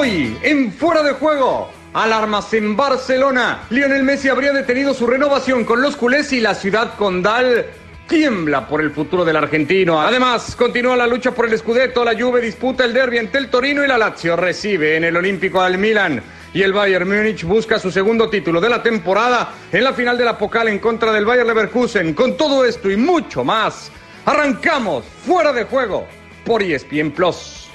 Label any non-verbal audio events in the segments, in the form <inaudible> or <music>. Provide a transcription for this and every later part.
Hoy, en Fuera de Juego, alarmas en Barcelona. Lionel Messi habría detenido su renovación con los culés y la ciudad condal tiembla por el futuro del argentino. Además, continúa la lucha por el Scudetto. La Juve disputa el derbi entre el Torino y la Lazio. Recibe en el Olímpico al Milan. Y el Bayern Múnich busca su segundo título de la temporada en la final de la Pokal en contra del Bayern Leverkusen. Con todo esto y mucho más, arrancamos fuera de juego por ESPN Plus.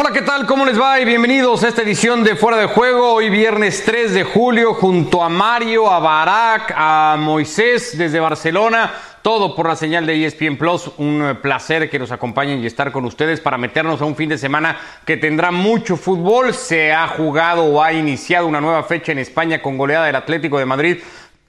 Hola, ¿qué tal? ¿Cómo les va? Y bienvenidos a esta edición de Fuera de Juego. Hoy viernes 3 de julio, junto a Mario, a Barak, a Moisés desde Barcelona. Todo por la señal de ESPN Plus. Un placer que nos acompañen y estar con ustedes para meternos a un fin de semana que tendrá mucho fútbol. Se ha jugado o ha iniciado una nueva fecha en España con goleada del Atlético de Madrid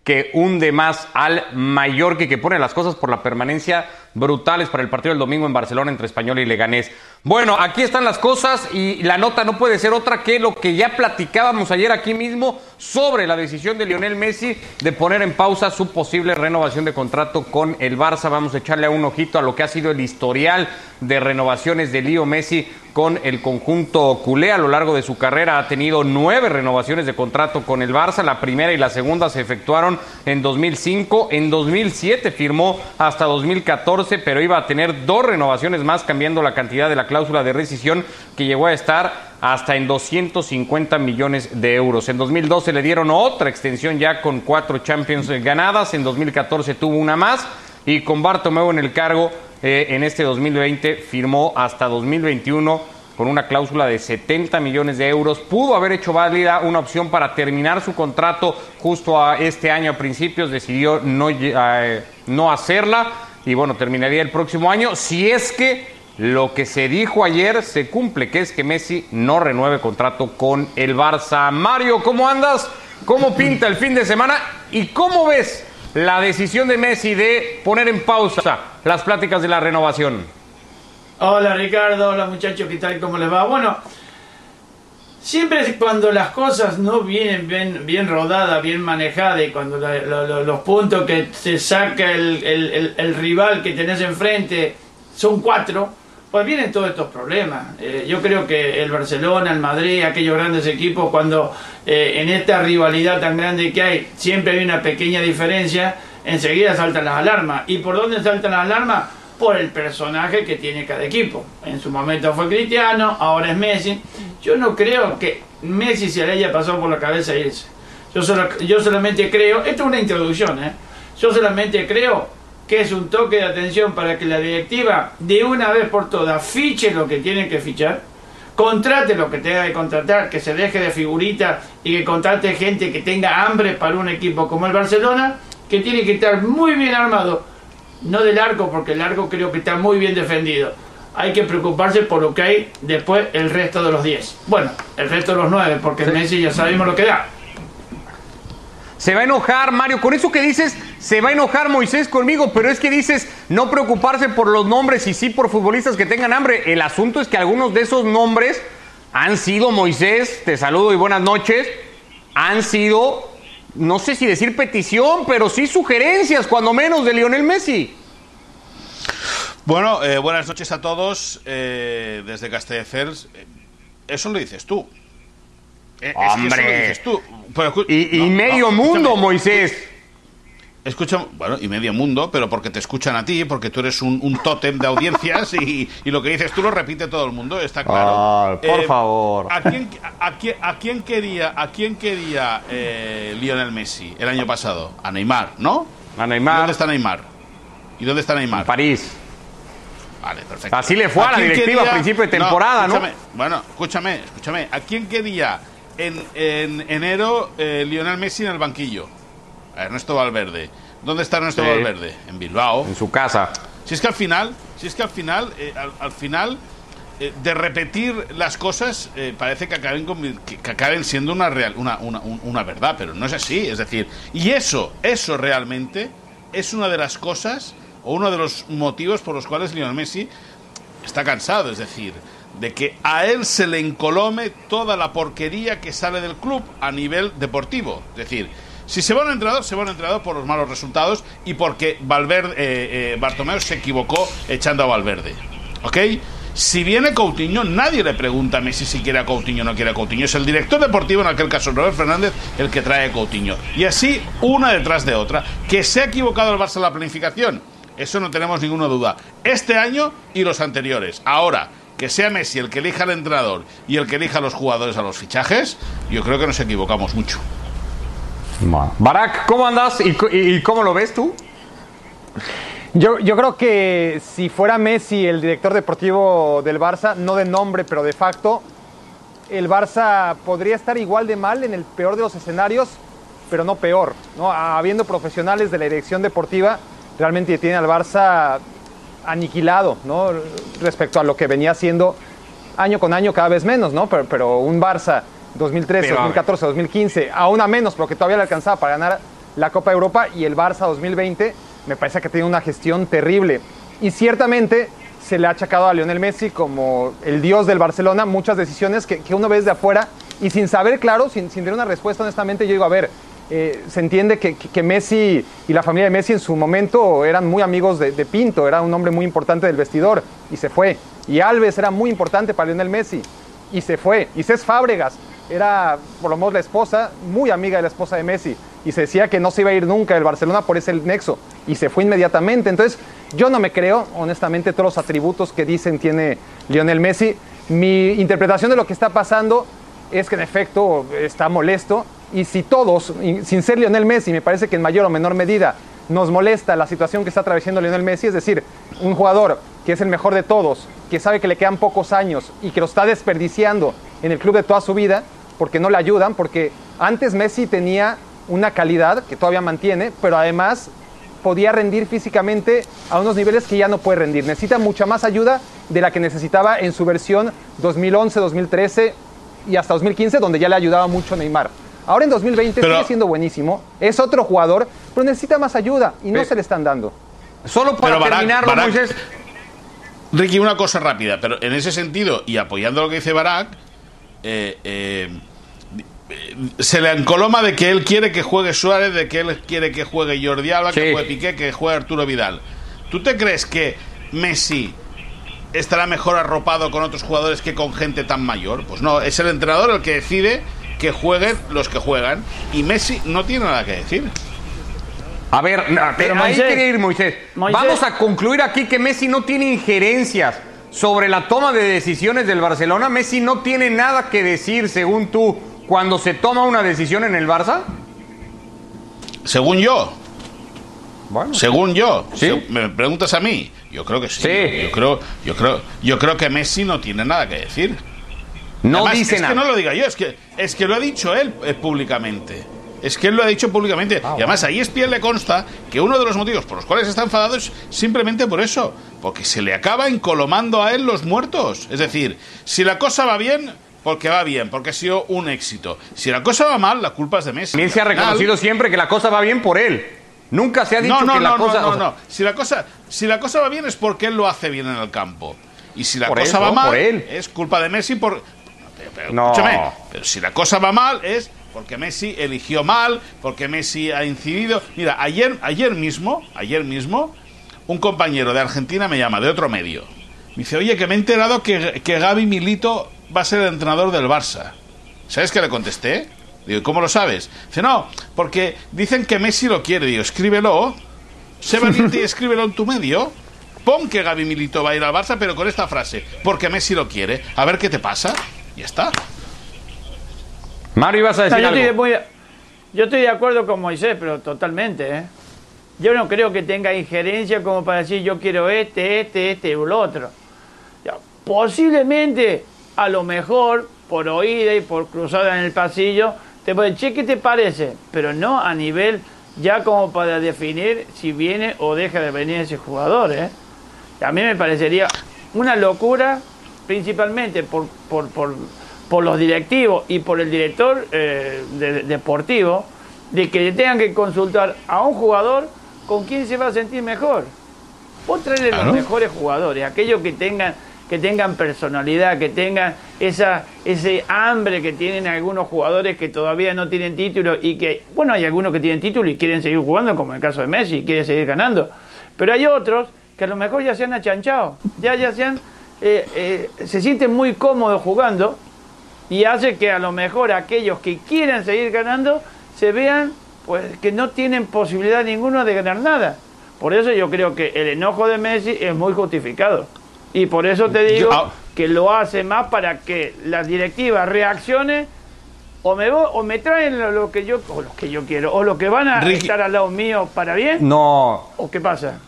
que hunde más al Mallorca y que pone las cosas por la permanencia brutales para el partido del domingo en Barcelona entre Español y Leganés. Bueno, aquí están las cosas y la nota no puede ser otra que lo que ya platicábamos ayer aquí mismo sobre la decisión de Lionel Messi de poner en pausa su posible renovación de contrato con el Barça. Vamos a echarle un ojito a lo que ha sido el historial de renovaciones de Leo Messi con el conjunto culé a lo largo de su carrera. Ha tenido nueve renovaciones de contrato con el Barça. La primera y la segunda se efectuaron en 2005. En 2007 firmó hasta 2014, pero iba a tener dos renovaciones más cambiando la cantidad de la cláusula de rescisión que llegó a estar hasta en 250 millones de euros. En 2012 le dieron otra extensión ya con cuatro Champions ganadas, en 2014 tuvo una más y con Bartomeu en el cargo eh, en este 2020 firmó hasta 2021 con una cláusula de 70 millones de euros. Pudo haber hecho válida una opción para terminar su contrato justo a este año a principios, decidió no, eh, no hacerla y bueno, terminaría el próximo año si es que lo que se dijo ayer se cumple, que es que Messi no renueve contrato con el Barça. Mario, ¿cómo andas? ¿Cómo pinta el fin de semana? ¿Y cómo ves la decisión de Messi de poner en pausa las pláticas de la renovación? Hola Ricardo, hola muchachos, ¿qué tal? ¿Cómo les va? Bueno, siempre cuando las cosas no vienen bien, bien rodadas, bien manejadas y cuando los puntos que te saca el, el rival que tenés enfrente son cuatro, pues vienen todos estos problemas. Eh, yo creo que el Barcelona, el Madrid, aquellos grandes equipos, cuando eh, en esta rivalidad tan grande que hay, siempre hay una pequeña diferencia, enseguida saltan las alarmas. ¿Y por dónde saltan las alarmas? Por el personaje que tiene cada equipo. En su momento fue Cristiano, ahora es Messi. Yo no creo que Messi se le haya pasado por la cabeza irse. Yo, yo solamente creo, esto es una introducción, ¿eh? yo solamente creo que es un toque de atención para que la directiva de una vez por todas fiche lo que tiene que fichar, contrate lo que tenga que contratar, que se deje de figurita y que contrate gente que tenga hambre para un equipo como el Barcelona, que tiene que estar muy bien armado, no del arco, porque el arco creo que está muy bien defendido. Hay que preocuparse por lo que hay después el resto de los 10. Bueno, el resto de los 9, porque Messi ya sabemos lo que da. Se va a enojar, Mario. Con eso que dices, se va a enojar Moisés conmigo, pero es que dices no preocuparse por los nombres y sí por futbolistas que tengan hambre. El asunto es que algunos de esos nombres han sido, Moisés, te saludo y buenas noches, han sido, no sé si decir petición, pero sí sugerencias, cuando menos, de Lionel Messi. Bueno, eh, buenas noches a todos eh, desde Castelldefels. Eh, eso lo dices tú. ¡Hombre! y, medio mundo, Moisés. Escucha, bueno, y medio mundo, pero porque te escuchan a ti, porque tú eres un, tótem de audiencias y, lo que dices tú lo repite todo el mundo, está claro. Ah, por eh, favor. ¿A quién, a, quién, quería, a quién quería eh, Lionel Messi el año pasado? A Neymar, ¿no? A Neymar. ¿Dónde está Neymar? ¿Y dónde está Neymar? París. Vale, perfecto. Así le fue a, la directiva a principio de temporada, ¿no? Bueno, escúchame, escúchame. ¿A quién quería en, enero eh, Lionel Messi en el banquillo. Ernesto Valverde. ¿Dónde está Ernesto Valverde? En Bilbao. En su casa. Si es que al final, si es que al final, eh, al, final eh, de repetir las cosas parece que acaben, que, acaben siendo una, real, una, una, una, verdad, pero no es así. Es decir, y eso, eso realmente es una de las cosas o uno de los motivos por los cuales Lionel Messi está cansado. Es decir, de que a él se le encolome toda la porquería que sale del club a nivel deportivo. Es decir, si se va un entrenador, se va un entrenador por los malos resultados y porque Valverde, eh, eh, Bartomeu se equivocó echando a Valverde. ¿Ok? si viene Coutinho, nadie le pregunta a Messi si quiere a Coutinho o no quiere a Coutinho. Es el director deportivo, en aquel caso Robert Fernández, el que trae a Coutinho. Y así, una detrás de otra. Que se ha equivocado el Barça en la planificación, eso no tenemos ninguna duda. Este año y los anteriores. Ahora, que sea Messi el que elija al entrenador y el que elija a los jugadores a los fichajes, yo creo que nos equivocamos mucho. Barak, ¿cómo andas y, cómo lo ves tú? Yo, yo, creo que si fuera Messi el director deportivo del Barça, no de nombre, pero de facto, el Barça podría estar igual de mal en el peor de los escenarios, pero no peor. ¿no? Habiendo profesionales de la dirección deportiva, realmente tiene al Barça aniquilado ¿no? respecto a lo que venía siendo año con año cada vez menos, ¿no? pero, pero un Barça 2013, 2014, 2015, aún a menos porque todavía le alcanzaba para ganar la Copa Europa y el Barça 2020 me parece que tiene una gestión terrible. Y ciertamente se le ha achacado a Lionel Messi como el dios del Barcelona muchas decisiones que, uno ve desde afuera y sin saber, claro, sin, sin tener una respuesta, honestamente, yo digo, a ver, eh, se entiende que, Messi y la familia de Messi en su momento eran muy amigos de, de, Pinto, era un hombre muy importante del vestidor y se fue. Y Alves era muy importante para Lionel Messi y se fue. Y Cés Fábregas era por lo menos la esposa, muy amiga de la esposa de Messi, y se decía que no se iba a ir nunca del Barcelona por ese nexo, y se fue inmediatamente. Entonces, yo no me creo, honestamente, todos los atributos que dicen tiene Lionel Messi. Mi interpretación de lo que está pasando es que en efecto está molesto, y si todos, sin ser Lionel Messi, me parece que en mayor o menor medida nos molesta la situación que está atravesando Lionel Messi, es decir, un jugador que es el mejor de todos, que sabe que le quedan pocos años y que lo está desperdiciando en el club de toda su vida, porque no le ayudan, porque antes Messi tenía una calidad que todavía mantiene, pero además podía rendir físicamente a unos niveles que ya no puede rendir. Necesita mucha más ayuda de la que necesitaba en su versión 2011, 2013 y hasta 2015, donde ya le ayudaba mucho Neymar. Ahora en 2020 sigue siendo buenísimo, es otro jugador, pero necesita más ayuda y no se le están dando. Solo para terminar, Moisés. Ricky, una cosa rápida, pero en ese sentido, y apoyando lo que dice Barak, eh, eh, se le encoloma de que él quiere que juegue Suárez, de que él quiere que juegue Jordi Alba, que juegue Piqué, que juegue Arturo Vidal. ¿Tú te crees que Messi estará mejor arropado con otros jugadores que con gente tan mayor? Pues no, es el entrenador el que decide que jueguen los que juegan y Messi no tiene nada que decir. A ver, pero ahí quiere ir Moisés. Vamos a concluir aquí que Messi no tiene injerencias sobre la toma de decisiones del Barcelona. Messi no tiene nada que decir, según tú, cuando se toma una decisión en el Barça? Según yo. Bueno. Según yo. me preguntas a mí. Yo creo que sí. Yo, creo, yo creo, yo creo que Messi no tiene nada que decir. No dice es nada. que no lo diga yo, es que, es que lo ha dicho él eh, públicamente. Es que él lo ha dicho públicamente. Ah, y además ahí es piel le consta que uno de los motivos por los cuales está enfadado es simplemente por eso. Porque se le acaba encolomando a él los muertos. Es decir, si la cosa va bien, porque va bien, porque ha sido un éxito. Si la cosa va mal, la culpa es de Messi. También se ha reconocido siempre que la cosa va bien por él. Nunca se ha dicho no, que la cosa... No, no, no. Si la, cosa, si la cosa va bien es porque él lo hace bien en el campo. Y si la cosa va mal, es culpa de Messi por... escúchame, pero si la cosa va mal es porque Messi eligió mal, porque Messi ha incidido. Mira, ayer, ayer mismo, ayer mismo, un compañero de Argentina me llama de otro medio. Me dice, oye, que me he enterado que, que Gaby Milito va a ser el entrenador del Barça. ¿Sabes qué le contesté? Digo, ¿cómo lo sabes? Dice, no, porque dicen que Messi lo quiere. Digo, escríbelo, sé valiente y escríbelo en tu medio. Pon que Gaby Milito va a ir al Barça, pero con esta frase, porque Messi lo quiere. A ver qué te pasa. Y ya está. Mario, ibas a decir yo, algo? Estoy de, yo estoy de acuerdo con Moisés, pero totalmente. ¿eh? Yo no creo que tenga injerencia como para decir yo quiero este, este, este o lo otro. posiblemente a lo mejor por oída y por cruzada en el pasillo, te pueden che, ¿qué te parece? Pero no a nivel ya como para definir si viene o deja de venir ese jugador. ¿eh? A mí me parecería una locura, principalmente por, por, por, por los directivos y por el director eh, deportivo, de que tengan que consultar a un jugador con quién se va a sentir mejor. Vos traerle los mejores jugadores, aquellos que tengan que tengan personalidad, que tengan esa, ese hambre que tienen algunos jugadores que todavía no tienen título y que, bueno, hay algunos que tienen título y quieren seguir jugando, como en el caso de Messi, quiere seguir ganando. Pero hay otros que a lo mejor ya se han achanchado, ya, ya se han eh, eh, se sienten muy cómodos jugando y hace que a lo mejor aquellos que quieren seguir ganando se vean pues que no tienen posibilidad ninguna de ganar nada. Por eso yo creo que el enojo de Messi es muy justificado. Y por eso te digo Yo- que lo hace más para que la directiva reaccione o me o me traen lo, lo que yo o lo que yo quiero o lo que van a Ricky- estar al lado mío para bien No, o qué pasa.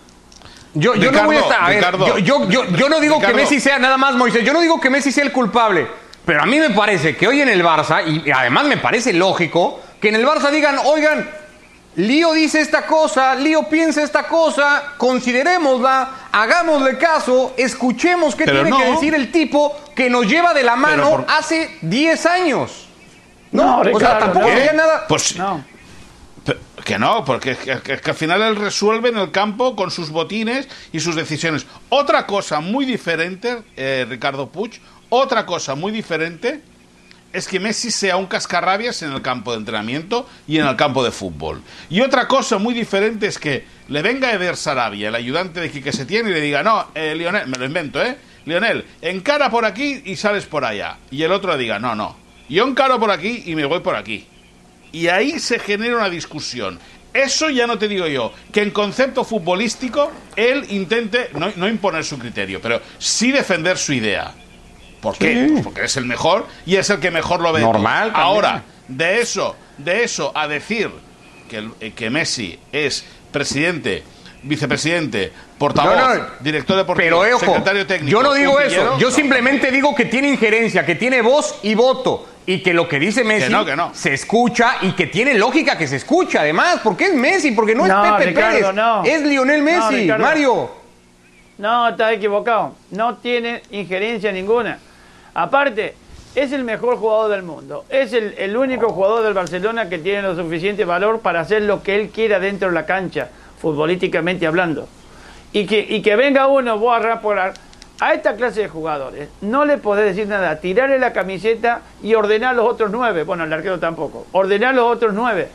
Yo, yo no voy a estar. a ver, Ricardo. yo, yo, yo, yo no digo que. Messi sea nada más Moisés. Yo no digo que Messi sea el culpable. Pero a mí me parece que hoy en el Barça, y además me parece lógico, que en el Barça digan, oigan, Lío dice esta cosa, Lío piensa esta cosa, considerémosla, hagámosle caso, escuchemos qué Pero tiene no. que decir el tipo que nos lleva de la mano por- hace 10 años. No, No, o sea, tampoco no. sería nada. Pues Que no, porque que, que al final él resuelve en el campo con sus botines y sus decisiones. Otra cosa muy diferente, eh, Ricardo Puig, otra cosa muy diferente es que Messi sea un cascarrabias en el campo de entrenamiento y en el campo de fútbol. Y otra cosa muy diferente es que le venga Eder Sarabia, el ayudante de Quique Setién, y le diga, no, eh, Lionel, me lo invento, ¿eh? Lionel, encara por aquí y sales por allá. Y el otro le diga, no, no, yo encaro por aquí y me voy por aquí y ahí se genera una discusión. Eso ya no te digo yo, que en concepto futbolístico él intente no, no imponer su criterio, pero sí defender su idea. ¿Por qué? Pues porque es el mejor y es el que mejor lo ve. Normal. Ahora, de eso, de eso a decir que, el- eh, que Messi es presidente, vicepresidente, portavoz, No, no, director deportivo, Pero ojo, secretario técnico. yo no digo eso. Yo no. simplemente digo que tiene injerencia, que tiene voz y voto. Y que lo que dice Messi no, que no. se escucha y que tiene lógica que se escucha, además. Porque es Messi, porque no, No, es Pepe Ricardo, Pérez. no. Es Lionel Messi. Mario. No, estás equivocado. No tiene injerencia ninguna. Aparte, es el mejor jugador del mundo. Es el, el único jugador del Barcelona que tiene lo suficiente valor para hacer lo que él quiera dentro de la cancha, futbolísticamente hablando. Y que, y que venga uno, vos a raporar, a esta clase de jugadores, no le podés decir nada, tirarle la camiseta y ordenar los otros nueve. Bueno, el arquero tampoco. Ordenar los otros nueve.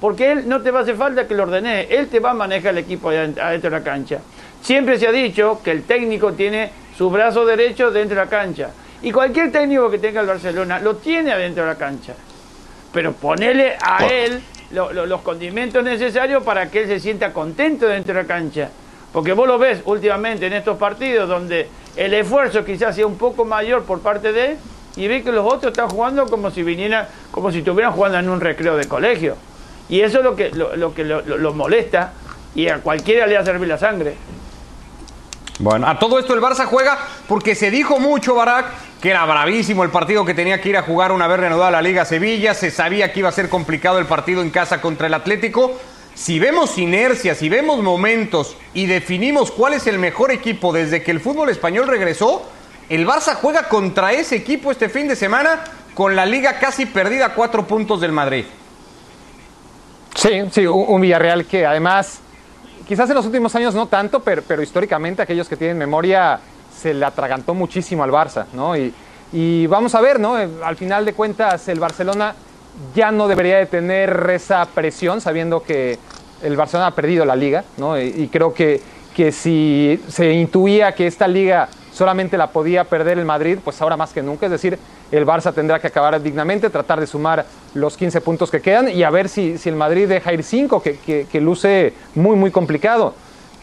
Porque él no te va a hacer falta que lo ordene, él te va a manejar el equipo adent- adentro de la cancha. Siempre se ha dicho que el técnico tiene su brazo derecho dentro de la cancha. Y cualquier técnico que tenga el Barcelona lo tiene adentro de la cancha. Pero ponele a él lo- lo- los condimentos necesarios para que él se sienta contento dentro de la cancha. Porque vos lo ves últimamente en estos partidos donde el esfuerzo quizás sea un poco mayor por parte de él y ve que los otros están jugando como si vinieran, como si estuvieran jugando en un recreo de colegio. Y eso es lo que lo, que lo, molesta y a cualquiera le hace hervir la sangre. Bueno, a todo esto el Barça juega porque se dijo mucho, Barak, que era bravísimo el partido que tenía que ir a jugar una vez reanudada la Liga Sevilla. Se sabía que iba a ser complicado el partido en casa contra el Atlético. Si vemos inercia, si vemos momentos y definimos cuál es el mejor equipo desde que el fútbol español regresó, el Barça juega contra ese equipo este fin de semana con la liga casi perdida a cuatro puntos del Madrid. Sí, sí, un, Villarreal que además, quizás en los últimos años no tanto, pero, históricamente aquellos que tienen memoria se le atragantó muchísimo al Barça, ¿no? Y, vamos a ver, ¿no? Al final de cuentas, el Barcelona ya no debería de tener esa presión, sabiendo que el Barcelona ha perdido la liga, ¿no? Y, creo que, que si se intuía que esta liga solamente la podía perder el Madrid, pues ahora más que nunca. Es decir, el Barça tendrá que acabar dignamente, tratar de sumar los 15 puntos que quedan y a ver si, si el Madrid deja ir 5, que, que- que luce muy, muy complicado.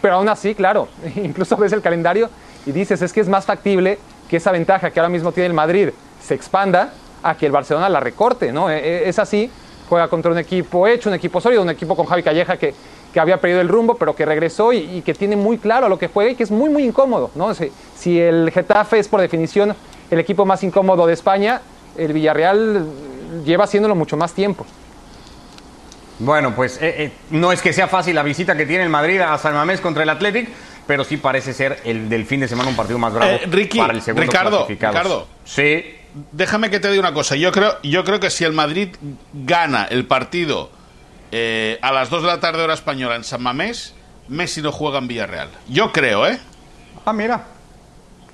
Pero aún así, claro, <laughs> incluso ves el calendario y dices, es que es más factible que esa ventaja que ahora mismo tiene el Madrid se expanda a que el Barcelona la recorte, ¿no? E- e- Es así, juega contra un equipo hecho, un equipo sólido, un equipo con Javi Calleja que, que había perdido el rumbo, pero que regresó y, y que tiene muy claro a lo que juega y que es muy, muy incómodo, ¿no? Si, si el Getafe es por definición el equipo más incómodo de España, el Villarreal lleva haciéndolo mucho más tiempo. Bueno, pues eh, eh, no es que sea fácil la visita que tiene el Madrid a San Mamés contra el Athletic, pero sí parece ser el del fin de semana un partido más bravo Eh, Ricky, para el segundo Ricardo. Ricardo. Sí. Déjame que te diga una cosa. Yo creo, yo creo que si el Madrid gana el partido eh, a las 2 de la tarde hora española en San Mamés, Messi no juega en Villarreal. Yo creo, ¿eh? Ah, mira.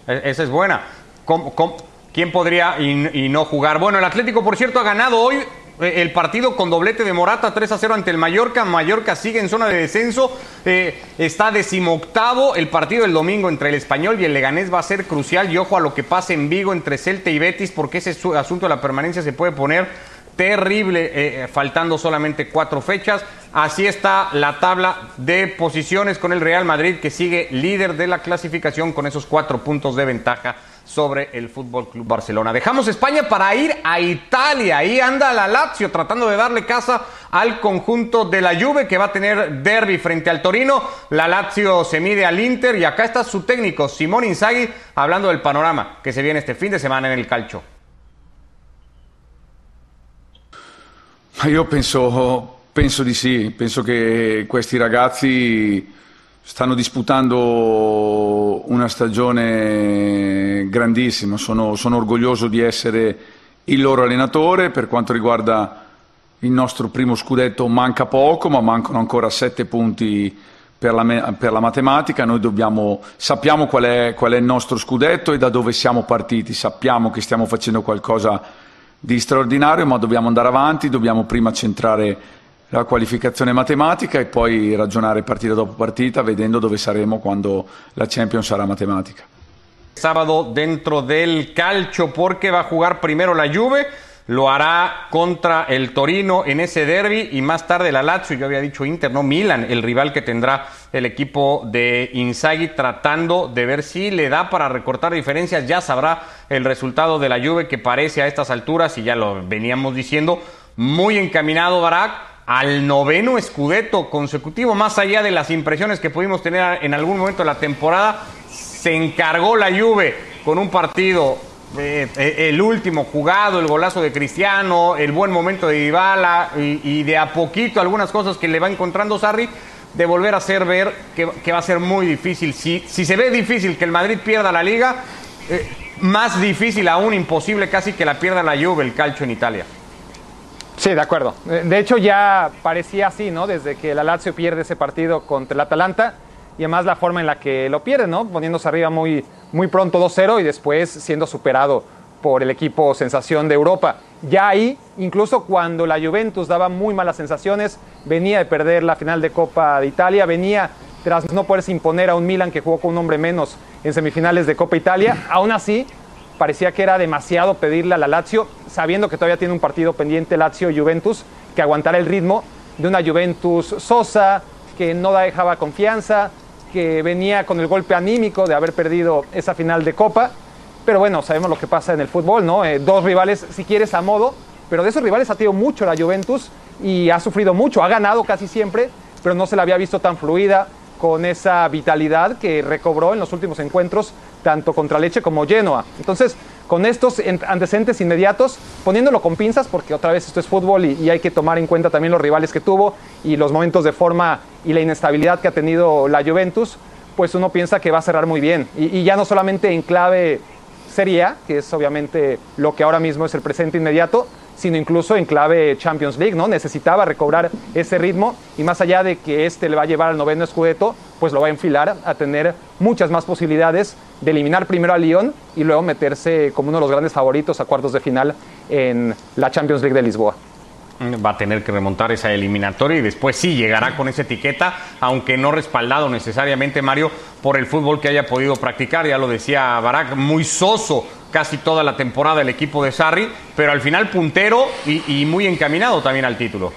E- esa es buena. ¿Cómo- cómo- quién podría y, y no jugar? Bueno, el Atlético, por cierto, ha ganado hoy el partido con doblete de Morata, 3 a 0 ante el Mallorca. Mallorca sigue en zona de descenso, eh, está decimoctavo. El partido del domingo entre el Español y el Leganés va a ser crucial. Y ojo a lo que pase en Vigo entre Celta y Betis, porque ese asunto de la permanencia se puede poner terrible, eh, faltando solamente cuatro fechas. Así está la tabla de posiciones con el Real Madrid, que sigue líder de la clasificación con esos cuatro puntos de ventaja sobre el Fútbol Club Barcelona. Dejamos España para ir a Italia. Ahí anda la Lazio tratando de darle casa al conjunto de la Juve que va a tener derby frente al Torino. La Lazio se mide al Inter y acá está su técnico Simón Inzaghi hablando del panorama que se viene este fin de semana en el calcio. Io penso, penso di sì, penso che questi ragazzi stanno disputando una stagione grandissima, sono, sono, orgoglioso di essere il loro allenatore, per quanto riguarda il nostro primo scudetto manca poco, ma mancano ancora sette punti per la, per la matematica, noi dobbiamo, sappiamo qual è, qual è il nostro scudetto e da dove siamo partiti, sappiamo che stiamo facendo qualcosa di straordinario, ma dobbiamo andare avanti, dobbiamo prima centrare la qualificazione matematica e poi ragionare partita dopo partita, vedendo dove saremo quando la Champions sarà matematica. Sábado dentro del calcio porque va a jugar primero la Juve lo hará contra el Torino en ese derby y más tarde la Lazio, yo había dicho Inter, no Milan, el rival que tendrá el equipo de Inzaghi tratando de ver si le da para recortar diferencias, ya sabrá el resultado de la Juve que parece a estas alturas y ya lo veníamos diciendo, muy encaminado Barak al noveno escudeto consecutivo, más allá de las impresiones que pudimos tener en algún momento de la temporada, se encargó la Juve con un partido eh, eh, el último jugado, el golazo de Cristiano, el buen momento de Dybala y, de a poquito algunas cosas que le va encontrando Sarri, de volver a hacer ver que, va a ser muy difícil. Si, se ve difícil que el Madrid pierda la liga, eh, más difícil aún, imposible casi que la pierda la Juve, el calcio en Italia. Sí, de acuerdo. De hecho ya parecía así, ¿no? Desde que la Lazio pierde ese partido contra el Atalanta y además la forma en la que lo pierde, ¿no? Poniéndose arriba muy, muy pronto 2-0 y después siendo superado por el equipo sensación de Europa. Ya ahí, incluso cuando la Juventus daba muy malas sensaciones, venía de perder la final de Copa de Italia, venía tras no poderse imponer a un Milan que jugó con un hombre menos en semifinales de Copa Italia, aún así parecía que era demasiado pedirle a la Lazio, sabiendo que todavía tiene un partido pendiente Lazio-Juventus, que aguantara el ritmo de una Juventus sosa, que no dejaba confianza, que venía con el golpe anímico de haber perdido esa final de Copa. Pero bueno, sabemos lo que pasa en el fútbol, ¿no? Eh, dos rivales, si quieres, a modo, pero de esos rivales ha tenido mucho la Juventus y ha sufrido mucho, ha ganado casi siempre, pero no se la había visto tan fluida, con esa vitalidad que recobró en los últimos encuentros, tanto contra Leche como Genoa. Entonces, con estos antecedentes inmediatos, poniéndolo con pinzas, porque otra vez esto es fútbol y, hay que tomar en cuenta también los rivales que tuvo y los momentos de forma y la inestabilidad que ha tenido la Juventus, pues uno piensa que va a cerrar muy bien. Y, ya no solamente en clave Serie A, que es obviamente lo que ahora mismo es el presente inmediato, sino incluso en clave Champions League, ¿no? Necesitaba recobrar ese ritmo y más allá de que este le va a llevar al noveno Scudetto, pues lo va a enfilar a tener muchas más posibilidades de eliminar primero a Lyon y luego meterse como uno de los grandes favoritos a cuartos de final en la Champions League de Lisboa va a tener que remontar esa eliminatoria y después sí llegará con esa etiqueta, aunque no respaldado necesariamente Mario por el fútbol que haya podido practicar, ya lo decía Barak, muy soso casi toda la temporada el equipo de Sarri, pero al final puntero y, muy encaminado también al título.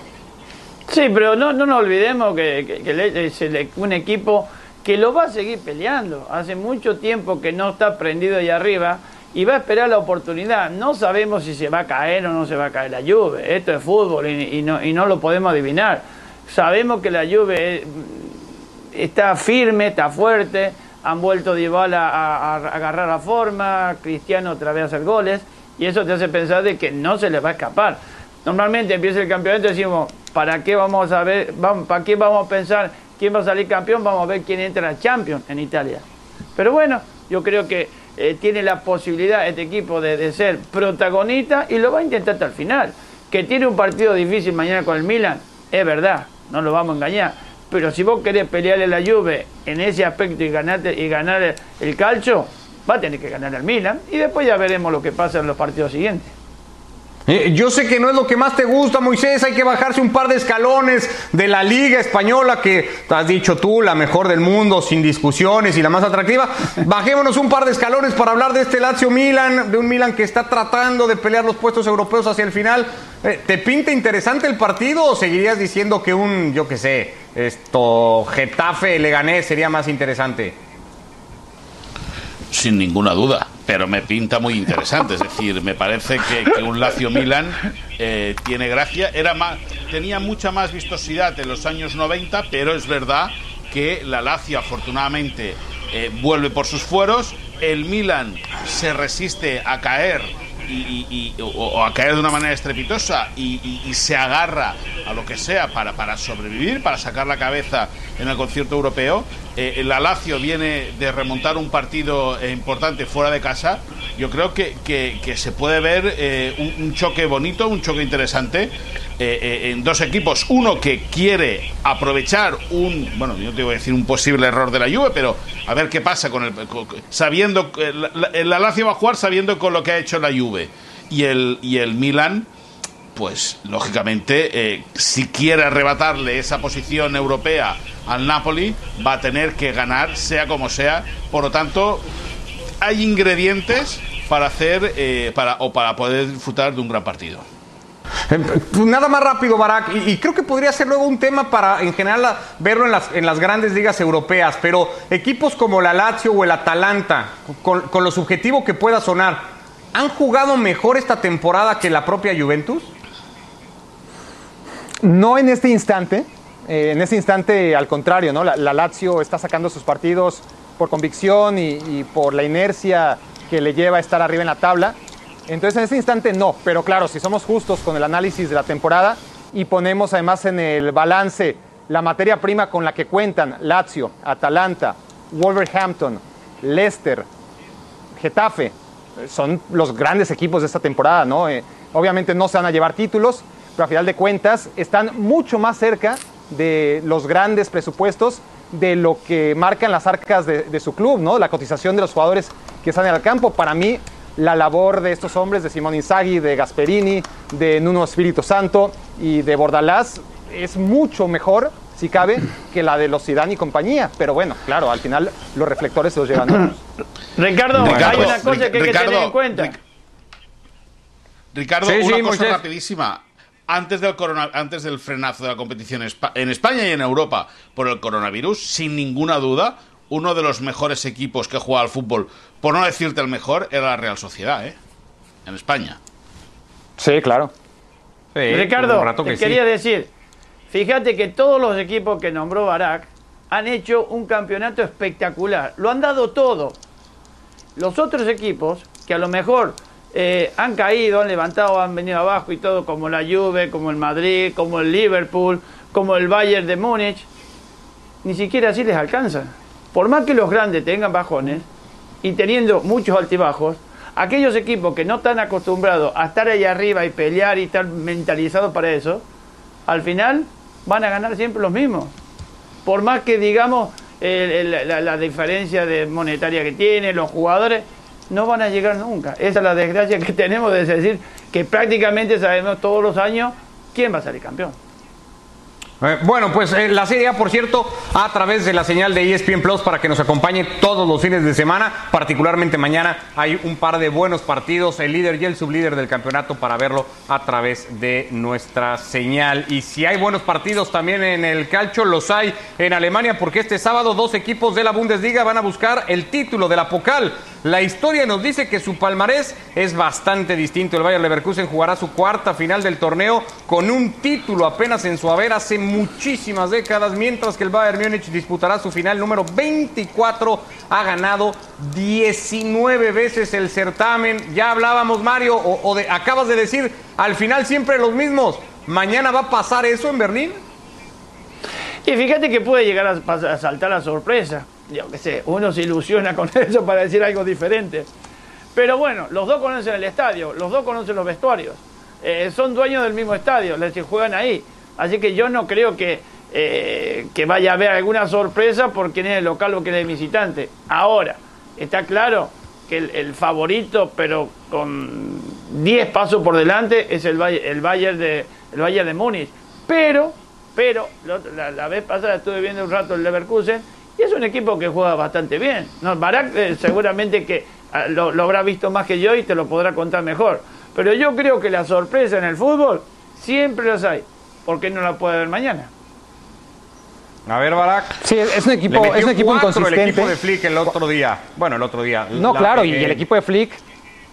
Sí, pero no, no nos olvidemos que, es un equipo que lo va a seguir peleando. Hace mucho tiempo que no está prendido ahí arriba y va a esperar la oportunidad. No sabemos si se va a caer o no se va a caer la lluvia. Esto es fútbol y, no, y no lo podemos adivinar. Sabemos que la lluvia está firme, está fuerte. Han vuelto Dybala a, a, agarrar la forma, Cristiano otra vez a hacer goles. Y eso te hace pensar de que no se le va a escapar. Normalmente empieza el campeonato y decimos, ¿para qué vamos a ver, para qué vamos a pensar quién va a salir campeón? Vamos a ver quién entra a Champions en Italia. Pero bueno, yo creo que eh, tiene la posibilidad este equipo de, ser protagonista y lo va a intentar hasta el final. Que tiene un partido difícil mañana con el Milan, es verdad, no lo vamos a engañar. Pero si vos querés pelearle la Juve en ese aspecto y, ganarte, y ganar el, calcio, va a tener que ganar el Milan y después ya veremos lo que pasa en los partidos siguientes. Eh, yo sé que no es lo que más te gusta, Moisés. Hay que bajarse un par de escalones de la Liga Española, que has dicho tú, la mejor del mundo, sin discusiones y la más atractiva. Bajémonos un par de escalones para hablar de este Lazio Milan, de un Milan que está tratando de pelear los puestos europeos hacia el final. Eh, ¿Te pinta interesante el partido o seguirías diciendo que un, yo qué sé, esto, Getafe, Leganés sería más interesante? Sin ninguna duda pero me pinta muy interesante. Es decir, me parece que, un Lazio Milan eh, tiene gracia. Era más, tenía mucha más vistosidad en los años 90, pero es verdad que la Lazio afortunadamente eh, vuelve por sus fueros. El Milan se resiste a caer y, o, a caer de una manera estrepitosa y, se agarra a lo que sea para, para sobrevivir, para sacar la cabeza en el concierto europeo. Eh, el Alacio viene de remontar un partido importante fuera de casa. Yo creo que, que, se puede ver eh, un, choque bonito, un choque interesante en dos equipos. Uno que quiere aprovechar un, bueno, yo te voy a decir un posible error de la Juve, pero a ver qué pasa con el, sabiendo el, el Alacio va a jugar sabiendo con lo que ha hecho la Juve y el y el Milan pues lógicamente, eh, si quiere arrebatarle esa posición europea al Napoli, va a tener que ganar, sea como sea. Por lo tanto, hay ingredientes para hacer eh, para, o para poder disfrutar de un gran partido. Eh, nada más rápido, Barak, y, creo que podría ser luego un tema para en general verlo en las, en las grandes ligas europeas, pero equipos como la Lazio o el Atalanta, con, con lo subjetivo que pueda sonar, ¿han jugado mejor esta temporada que la propia Juventus? No en este instante. Eh, en este instante, al contrario, ¿no? La, Lazio está sacando sus partidos por convicción y, por la inercia que le lleva a estar arriba en la tabla. Entonces, en este instante no. Pero claro, si somos justos con el análisis de la temporada y ponemos además en el balance la materia prima con la que cuentan Lazio, Atalanta, Wolverhampton, Leicester, Getafe, son los grandes equipos de esta temporada, ¿no? Eh, obviamente no se van a llevar títulos, pero a final de cuentas están mucho más cerca de los grandes presupuestos de lo que marcan las arcas de, su club, ¿no? La cotización de los jugadores que están en el campo. Para mí, la labor de estos hombres, de Simón Inzaghi, de Gasperini, de Nuno Espíritu Santo y de Bordalás, es mucho mejor, si cabe, que la de los Zidane y compañía. Pero bueno, claro, al final los reflectores se los llevan. <clears throat> Ricardo, hay una cosa que hay que tener en cuenta. Ricardo, una cosa rapidísima antes del, antes del frenazo de la competición en España y en Europa por el coronavirus, sin ninguna duda, uno de los mejores equipos que juega al fútbol, por no decirte el mejor, era la Real Sociedad, ¿eh? En España. Sí, claro. Ricardo, te quería decir, fíjate que todos los equipos que nombró Barak han hecho un campeonato espectacular. Lo han dado todo. Los otros equipos, que a lo mejor eh, han caído, han levantado, han venido abajo y todo, como la Juve, como el Madrid, como el Liverpool, como el Bayern de Múnich, ni siquiera así les alcanza. Por más que los grandes tengan bajones y teniendo muchos altibajos, aquellos equipos que no están acostumbrados a estar ahí arriba y pelear y estar mentalizados para eso, al final van a ganar siempre los mismos. Por más que digamos la, diferencia de monetaria que tienen los jugadores, no van a llegar nunca. Esa es la desgracia que <laughs> tenemos de decir que prácticamente sabemos todos los años quién va a salir campeón. Eh, bueno, pues eh, la Serie por cierto, a través de la señal de ESPN Plus para que nos acompañe todos los fines de semana, particularmente mañana hay un par de buenos partidos, el líder y el sublíder del campeonato para verlo a través de nuestra señal. Y si hay buenos partidos también en el calcio, los hay en Alemania porque este sábado dos equipos de la Bundesliga van a buscar el título de la Pocal. La historia nos dice que su palmarés es bastante distinto. El Bayern Leverkusen jugará su cuarta final del torneo con un título apenas en su haber hace muchísimas décadas, mientras que el Bayern Múnich disputará su final número 24. Ha ganado 19 veces el certamen. Ya hablábamos, Mario, o, acabas de decir, al final siempre los mismos. ¿Mañana va a pasar eso en Berlín? Y fíjate que puede llegar a saltar la sorpresa yo qué sé, uno se ilusiona con <laughs> eso para decir algo diferente. Pero bueno, los dos conocen el estadio, los dos conocen los vestuarios, eh, son dueños del mismo estadio, les juegan ahí. Así que yo no creo que, eh, que vaya a haber alguna sorpresa por quién es el local o quién es el visitante. Ahora, está claro que el, favorito, pero con 10 pasos por delante es el, el Bayern de el Bayern de Múnich. Pero, pero la, la- vez pasada estuve viendo un rato el Leverkusen y es un equipo que juega bastante bien. No, Barak eh, seguramente que ah, lo, lo habrá visto más que yo y te lo podrá contar mejor. Pero yo creo que la sorpresa en el fútbol siempre las hay. ¿Por qué no la puede ver mañana? A ver, Barak. Sí, es un equipo, es un equipo cuatro inconsistente. el equipo de Flick el otro día. Bueno, el otro día. No, La- claro, y el equipo de Flick,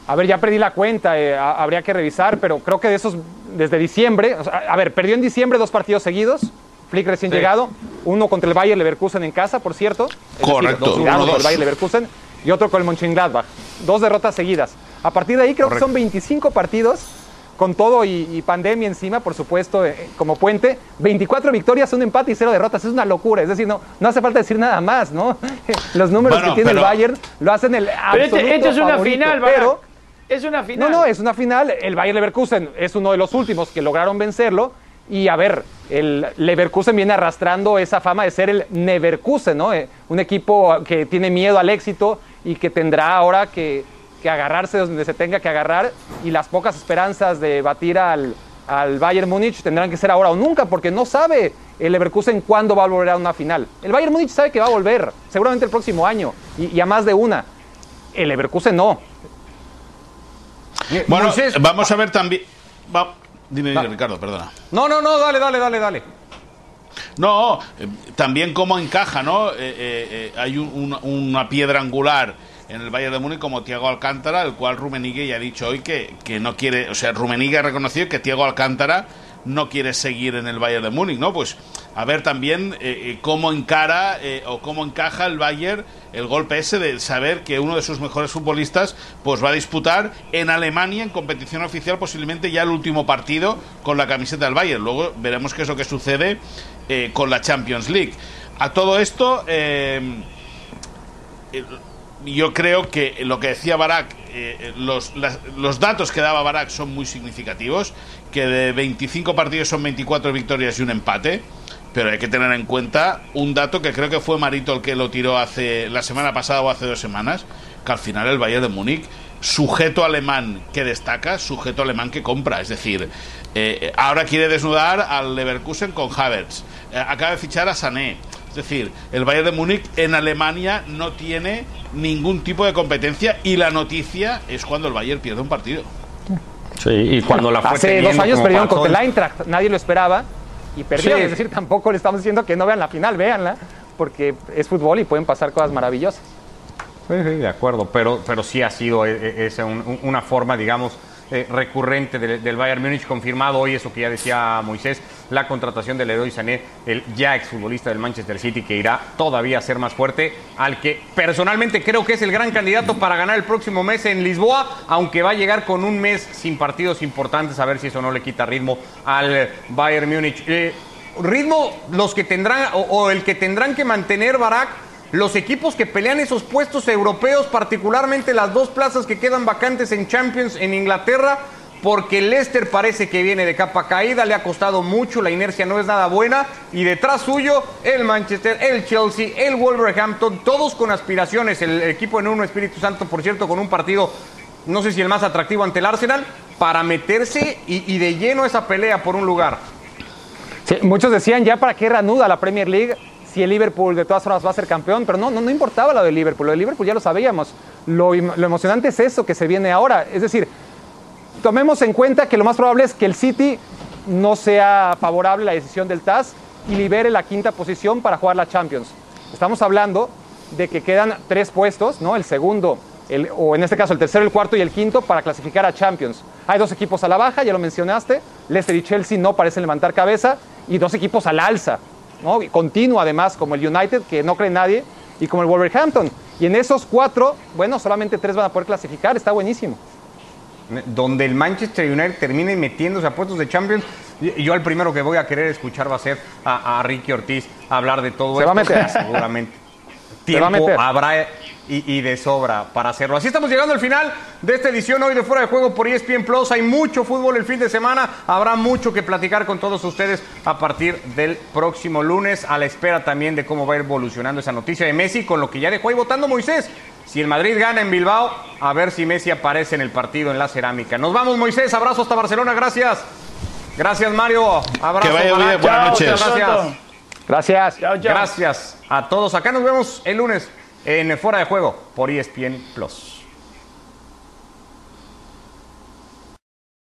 a ver, ya perdí la cuenta, eh, ha- habría que revisar, pero creo que de esos, desde diciembre, o sea, a ver, perdió en diciembre dos partidos seguidos, Flick recién Sí. llegado, uno contra el Bayer Leverkusen en casa, por cierto. decir, Correcto, dos contra 1-2. el Bayer Leverkusen y otro con el Mönchengladbach. Dos derrotas seguidas. A partir de ahí creo Correcto. que son 25 partidos con todo y, y pandemia encima, por supuesto, eh, como puente. 24 victorias, un empate y cero derrotas. Es una locura. Es decir, no, no hace falta decir nada más, ¿no? <laughs> Los números Bueno, que tiene pero- el Bayern lo hacen el Pero absoluto este, esto es una favorito, final, pero. Es una final. no, no, es una final. El Bayer Leverkusen es uno de los últimos que lograron vencerlo. Y a ver, el Leverkusen viene arrastrando esa fama de ser el Neverkusen, ¿no? Eh, un equipo que tiene miedo al éxito y que tendrá ahora que, que agarrarse donde se tenga que agarrar. Y las pocas esperanzas de batir al, al Bayern Múnich tendrán que ser ahora o nunca, porque no sabe el Leverkusen cuándo va a volver a una final. El Bayern Múnich sabe que va a volver, seguramente el próximo año, y, y a más de una. El Leverkusen no. Bueno, Moisés- vamos a ver también. va- dime, Va. Ricardo, perdona. No, no, no, dale, dale, dale, dale. No, eh, también cómo encaja, ¿no? Eh, eh, hay un- una, una piedra angular en el Bayern de Múnich como Thiago Alcántara, el cual Rumenigue ya ha dicho hoy que, que no quiere, o sea, Rumenigue ha reconocido que Thiago Alcántara no quiere seguir en el Bayern de Múnich, ¿no? Pues a ver también eh, eh, cómo encara eh, o cómo encaja el Bayern el golpe ese de saber que uno de sus mejores futbolistas pues va a disputar en Alemania en competición oficial posiblemente ya el último partido con la camiseta del Bayern. Luego veremos qué es lo que sucede con la Champions League. A todo esto, yo creo que lo que decía Barak, eh, los, las- los datos que daba Barak son muy significativos, que de 25 partidos son 24 victorias y un empate, pero hay que tener en cuenta un dato que creo que fue Marito el que lo tiró hace la semana pasada o hace dos semanas, que al final el Bayern de Múnich, sujeto alemán que destaca, sujeto alemán que compra, es decir, eh, ahora quiere desnudar al Leverkusen con Havertz, eh, acaba de fichar a Sané, es decir, el Bayern de Múnich en Alemania no tiene ningún tipo de competencia y la noticia es cuando el Bayern pierde un partido. Sí, y cuando la fue Hace teniendo dos años perdieron contra el Eintracht, nadie lo esperaba y perdieron. Sí. Es decir, tampoco le estamos diciendo que no vean la final, véanla, porque es fútbol y pueden pasar cosas maravillosas. Sí, sí, de acuerdo, pero, pero sí ha sido eh, eh, esa un- un- una forma, digamos, eh, recurrente del, Bayern Múnich, confirmado hoy eso que ya decía Moisés, la contratación del Leroy Sané, el ya exfutbolista del Manchester City, que irá todavía a ser más fuerte, al que personalmente creo que es el gran candidato para ganar el próximo mes en Lisboa, aunque va a llegar con un mes sin partidos importantes, a ver si eso no le quita ritmo al Bayern Múnich. Eh, ritmo los que tendrán, o, o el que tendrán que mantener Barak, los equipos que pelean esos puestos europeos, particularmente las dos plazas que quedan vacantes en Champions en Inglaterra, porque Leicester parece que viene de capa caída, le ha costado mucho, la inercia no es nada buena, y detrás suyo el Manchester, el Chelsea, el Wolverhampton, todos con aspiraciones, el equipo en uno Espíritu Santo, por cierto, con un partido, no sé si el más atractivo ante el Arsenal, para meterse y, de lleno esa pelea por un lugar. Muchos decían ya para qué reanuda la Premier League si el Liverpool de todas formas va a ser campeón, pero no, no, no importaba lo del Liverpool, lo del Liverpool ya lo sabíamos. Lo, emocionante es eso que se viene ahora, es decir, tomemos en cuenta que lo más probable es que el City no sea favorable a la decisión del TAS y libere la quinta posición para jugar la Champions. Estamos hablando de que quedan tres puestos, ¿no? El segundo, el- o en este caso el tercero, el cuarto y el quinto para clasificar a Champions. Hay dos equipos a la baja, ya lo mencionaste, Leicester y Chelsea no parecen levantar cabeza, y dos equipos al alza, ¿no? Continuo además, como el United, que no cree nadie, y como el Wolverhampton. Y en esos cuatro, bueno, solamente tres van a poder clasificar, está buenísimo. donde el Manchester United termine metiéndose a puestos de Champions, yo el primero que voy a querer escuchar va a ser a, a Ricky Ortiz hablar de todo Se va esto, a meter. <laughs> seguramente. Tiempo habrá y, y de sobra para hacerlo. Así estamos llegando al final de esta edición hoy de Fuera de Juego por ESPN Plus. Hay mucho fútbol el fin de semana. Habrá mucho que platicar con todos ustedes a partir del próximo lunes. A la espera también de cómo va evolucionando esa noticia de Messi, con lo que ya dejó ahí votando Moisés. Si el Madrid gana en Bilbao, a ver si Messi aparece en el partido en la cerámica. Nos vamos, Moisés. Abrazo hasta Barcelona. Gracias. Gracias, Mario. Abrazo. Que vaya muy bien. Barack. Buenas noches. Gracias. Gracias. Chao, chao. Gracias a todos. Acá nos vemos el lunes en Fuera de Juego por ESPN Plus.